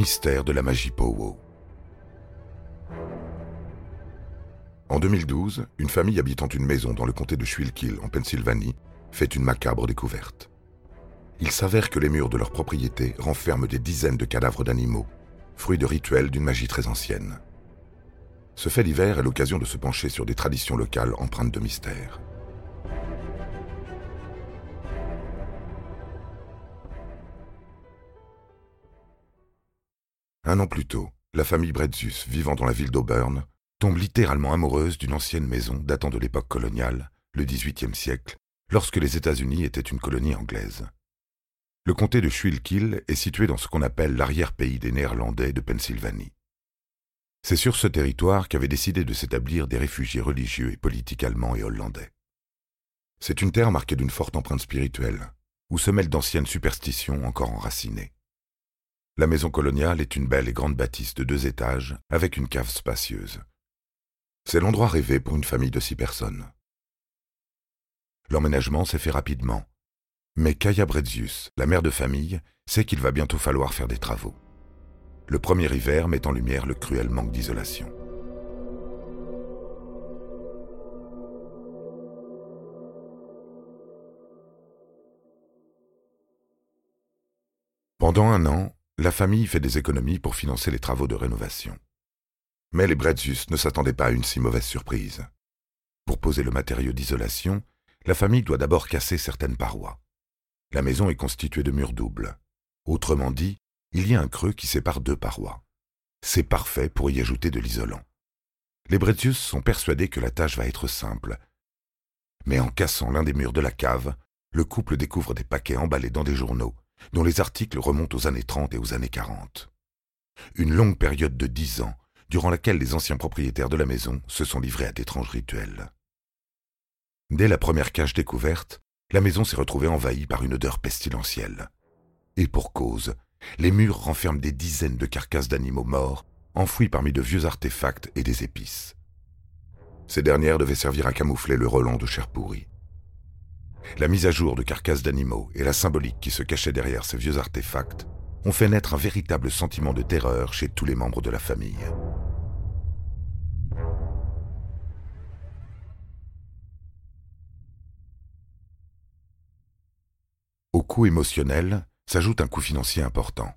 Les mystères de la magie Powo. En 2012, une famille habitant une maison dans le comté de Schuylkill, en Pennsylvanie, fait une macabre découverte. Il s'avère que les murs de leur propriété renferment des dizaines de cadavres d'animaux, fruits de rituels d'une magie très ancienne. Ce fait divers est l'occasion de se pencher sur des traditions locales empreintes de mystère. Un an plus tôt, la famille Bretzus, vivant dans la ville d'Auburn, tombe littéralement amoureuse d'une ancienne maison datant de l'époque coloniale, le XVIIIe siècle, lorsque les États-Unis étaient une colonie anglaise. Le comté de Schuylkill est situé dans ce qu'on appelle l'arrière-pays des Néerlandais de Pennsylvanie. C'est sur ce territoire qu'avaient décidé de s'établir des réfugiés religieux et politiques allemands et hollandais. C'est une terre marquée d'une forte empreinte spirituelle, où se mêlent d'anciennes superstitions encore enracinées. La maison coloniale est une belle et grande bâtisse de deux étages avec une cave spacieuse. C'est l'endroit rêvé pour une famille de six personnes. L'emménagement s'est fait rapidement, mais Kaya Brezius, la mère de famille, sait qu'il va bientôt falloir faire des travaux. Le premier hiver met en lumière le cruel manque d'isolation. Pendant un an, la famille fait des économies pour financer les travaux de rénovation. Mais les Bretzus ne s'attendaient pas à une si mauvaise surprise. Pour poser le matériau d'isolation, la famille doit d'abord casser certaines parois. La maison est constituée de murs doubles. Autrement dit, il y a un creux qui sépare deux parois. C'est parfait pour y ajouter de l'isolant. Les Bretzus sont persuadés que la tâche va être simple. Mais en cassant l'un des murs de la cave, le couple découvre des paquets emballés dans des journaux dont les articles remontent aux années 30 et aux années 40. Une longue période de dix ans, durant laquelle les anciens propriétaires de la maison se sont livrés à d'étranges rituels. Dès la première cage découverte, la maison s'est retrouvée envahie par une odeur pestilentielle. Et pour cause, les murs renferment des dizaines de carcasses d'animaux morts, enfouis parmi de vieux artefacts et des épices. Ces dernières devaient servir à camoufler le relent de chair pourrie. La mise à jour de carcasses d'animaux et la symbolique qui se cachait derrière ces vieux artefacts ont fait naître un véritable sentiment de terreur chez tous les membres de la famille. Au coût émotionnel s'ajoute un coût financier important.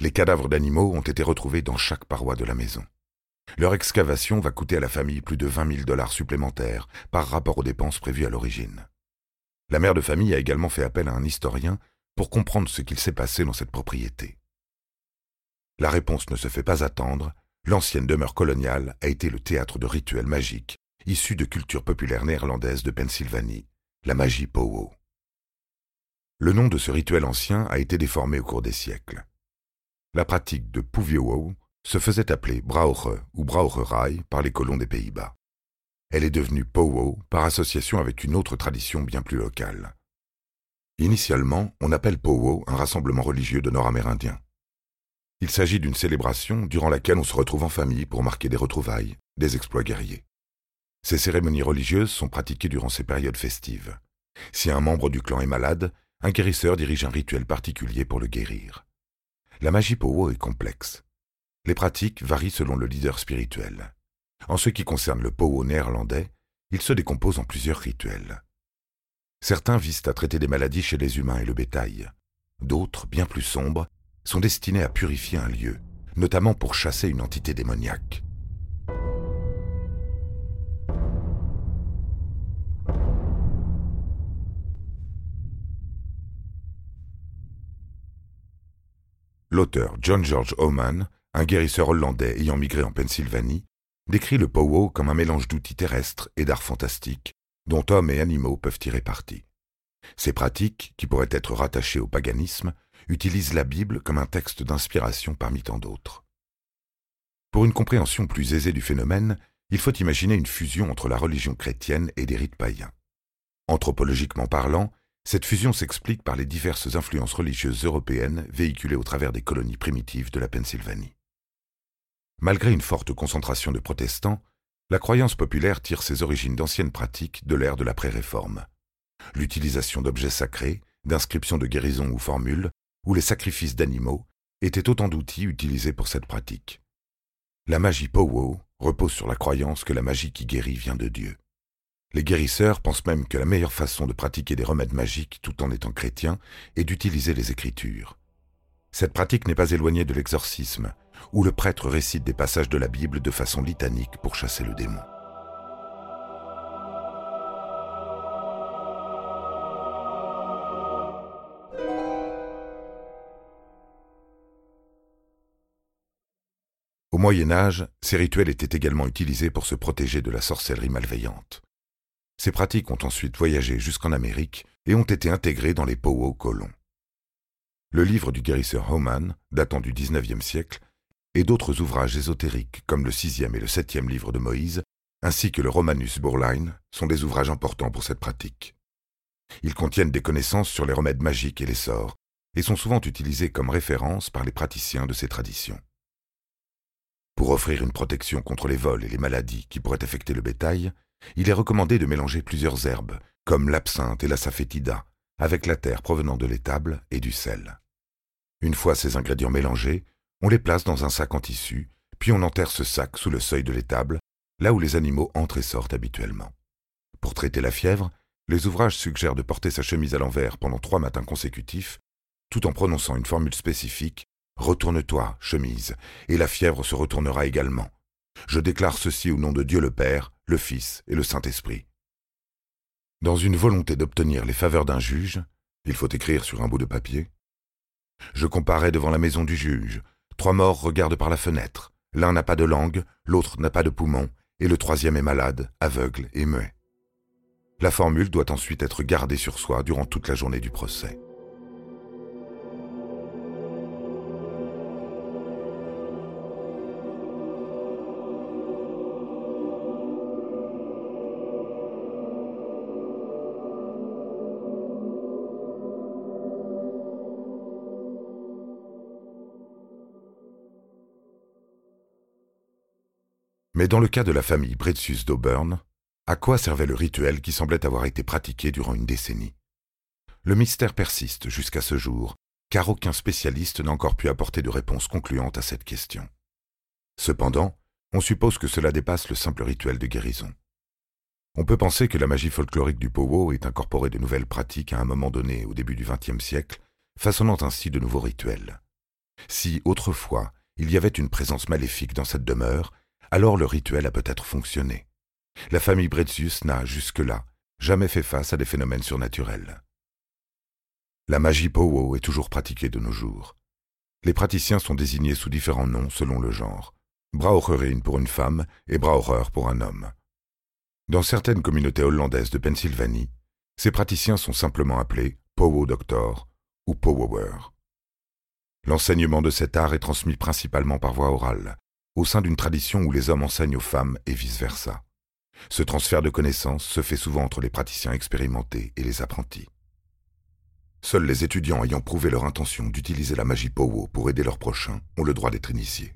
Les cadavres d'animaux ont été retrouvés dans chaque paroi de la maison. Leur excavation va coûter à la famille plus de 20 000 dollars supplémentaires par rapport aux dépenses prévues à l'origine. La mère de famille a également fait appel à un historien pour comprendre ce qu'il s'est passé dans cette propriété. La réponse ne se fait pas attendre, l'ancienne demeure coloniale a été le théâtre de rituels magiques issus de culture populaire néerlandaise de Pennsylvanie, la magie Powo. Le nom de ce rituel ancien a été déformé au cours des siècles. La pratique de Puviowo se faisait appeler Brauche ou Braucherei par les colons des Pays-Bas. Elle est devenue Powo par association avec une autre tradition bien plus locale. Initialement, on appelle Powo un rassemblement religieux de Nord-Amérindiens. Il s'agit d'une célébration durant laquelle on se retrouve en famille pour marquer des retrouvailles, des exploits guerriers. Ces cérémonies religieuses sont pratiquées durant ces périodes festives. Si un membre du clan est malade, un guérisseur dirige un rituel particulier pour le guérir. La magie Powo est complexe. Les pratiques varient selon le leader spirituel. En ce qui concerne le powo néerlandais, il se décompose en plusieurs rituels. Certains visent à traiter des maladies chez les humains et le bétail. D'autres, bien plus sombres, sont destinés à purifier un lieu, notamment pour chasser une entité démoniaque. L'auteur John George Oman, un guérisseur hollandais ayant migré en Pennsylvanie, décrit le powo comme un mélange d'outils terrestres et d'art fantastique, dont hommes et animaux peuvent tirer parti. Ces pratiques, qui pourraient être rattachées au paganisme, utilisent la Bible comme un texte d'inspiration parmi tant d'autres. Pour une compréhension plus aisée du phénomène, il faut imaginer une fusion entre la religion chrétienne et des rites païens. Anthropologiquement parlant, cette fusion s'explique par les diverses influences religieuses européennes véhiculées au travers des colonies primitives de la Pennsylvanie. Malgré une forte concentration de protestants, la croyance populaire tire ses origines d'anciennes pratiques de l'ère de la pré-réforme. L'utilisation d'objets sacrés, d'inscriptions de guérison ou formules, ou les sacrifices d'animaux étaient autant d'outils utilisés pour cette pratique. La magie Powo repose sur la croyance que la magie qui guérit vient de Dieu. Les guérisseurs pensent même que la meilleure façon de pratiquer des remèdes magiques tout en étant chrétien est d'utiliser les Écritures. Cette pratique n'est pas éloignée de l'exorcisme, où le prêtre récite des passages de la Bible de façon litanique pour chasser le démon. Au Moyen Âge, ces rituels étaient également utilisés pour se protéger de la sorcellerie malveillante. Ces pratiques ont ensuite voyagé jusqu'en Amérique et ont été intégrées dans les Powo colons. Le livre du guérisseur Homan, datant du XIXe siècle, et d'autres ouvrages ésotériques comme le sixième et le septième livre de Moïse, ainsi que le Romanus Burlein, sont des ouvrages importants pour cette pratique. Ils contiennent des connaissances sur les remèdes magiques et les sorts, et sont souvent utilisés comme référence par les praticiens de ces traditions. Pour offrir une protection contre les vols et les maladies qui pourraient affecter le bétail, il est recommandé de mélanger plusieurs herbes, comme l'absinthe et la safétida, avec la terre provenant de l'étable et du sel. Une fois ces ingrédients mélangés, on les place dans un sac en tissu, puis on enterre ce sac sous le seuil de l'étable, là où les animaux entrent et sortent habituellement. Pour traiter la fièvre, les ouvrages suggèrent de porter sa chemise à l'envers pendant trois matins consécutifs, tout en prononçant une formule spécifique Retourne-toi, chemise, et la fièvre se retournera également. Je déclare ceci au nom de Dieu le Père, le Fils et le Saint-Esprit. Dans une volonté d'obtenir les faveurs d'un juge, il faut écrire sur un bout de papier. Je comparais devant la maison du juge. Trois morts regardent par la fenêtre. L'un n'a pas de langue, l'autre n'a pas de poumon, et le troisième est malade, aveugle et muet. La formule doit ensuite être gardée sur soi durant toute la journée du procès. Mais dans le cas de la famille Bretsus d'Auburn, à quoi servait le rituel qui semblait avoir été pratiqué durant une décennie? Le mystère persiste jusqu'à ce jour, car aucun spécialiste n'a encore pu apporter de réponse concluante à cette question. Cependant, on suppose que cela dépasse le simple rituel de guérison. On peut penser que la magie folklorique du Powo ait incorporé de nouvelles pratiques à un moment donné au début du XXe siècle, façonnant ainsi de nouveaux rituels. Si, autrefois, il y avait une présence maléfique dans cette demeure, alors le rituel a peut-être fonctionné. La famille Bretzius n'a, jusque-là, jamais fait face à des phénomènes surnaturels. La magie Powo est toujours pratiquée de nos jours. Les praticiens sont désignés sous différents noms selon le genre. Braucherin pour une femme et Braucher pour un homme. Dans certaines communautés hollandaises de Pennsylvanie, ces praticiens sont simplement appelés Powo Doctor ou Powower. L'enseignement de cet art est transmis principalement par voie orale, au sein d'une tradition où les hommes enseignent aux femmes et vice-versa. Ce transfert de connaissances se fait souvent entre les praticiens expérimentés et les apprentis. Seuls les étudiants ayant prouvé leur intention d'utiliser la magie Powo pour aider leurs prochains ont le droit d'être initiés.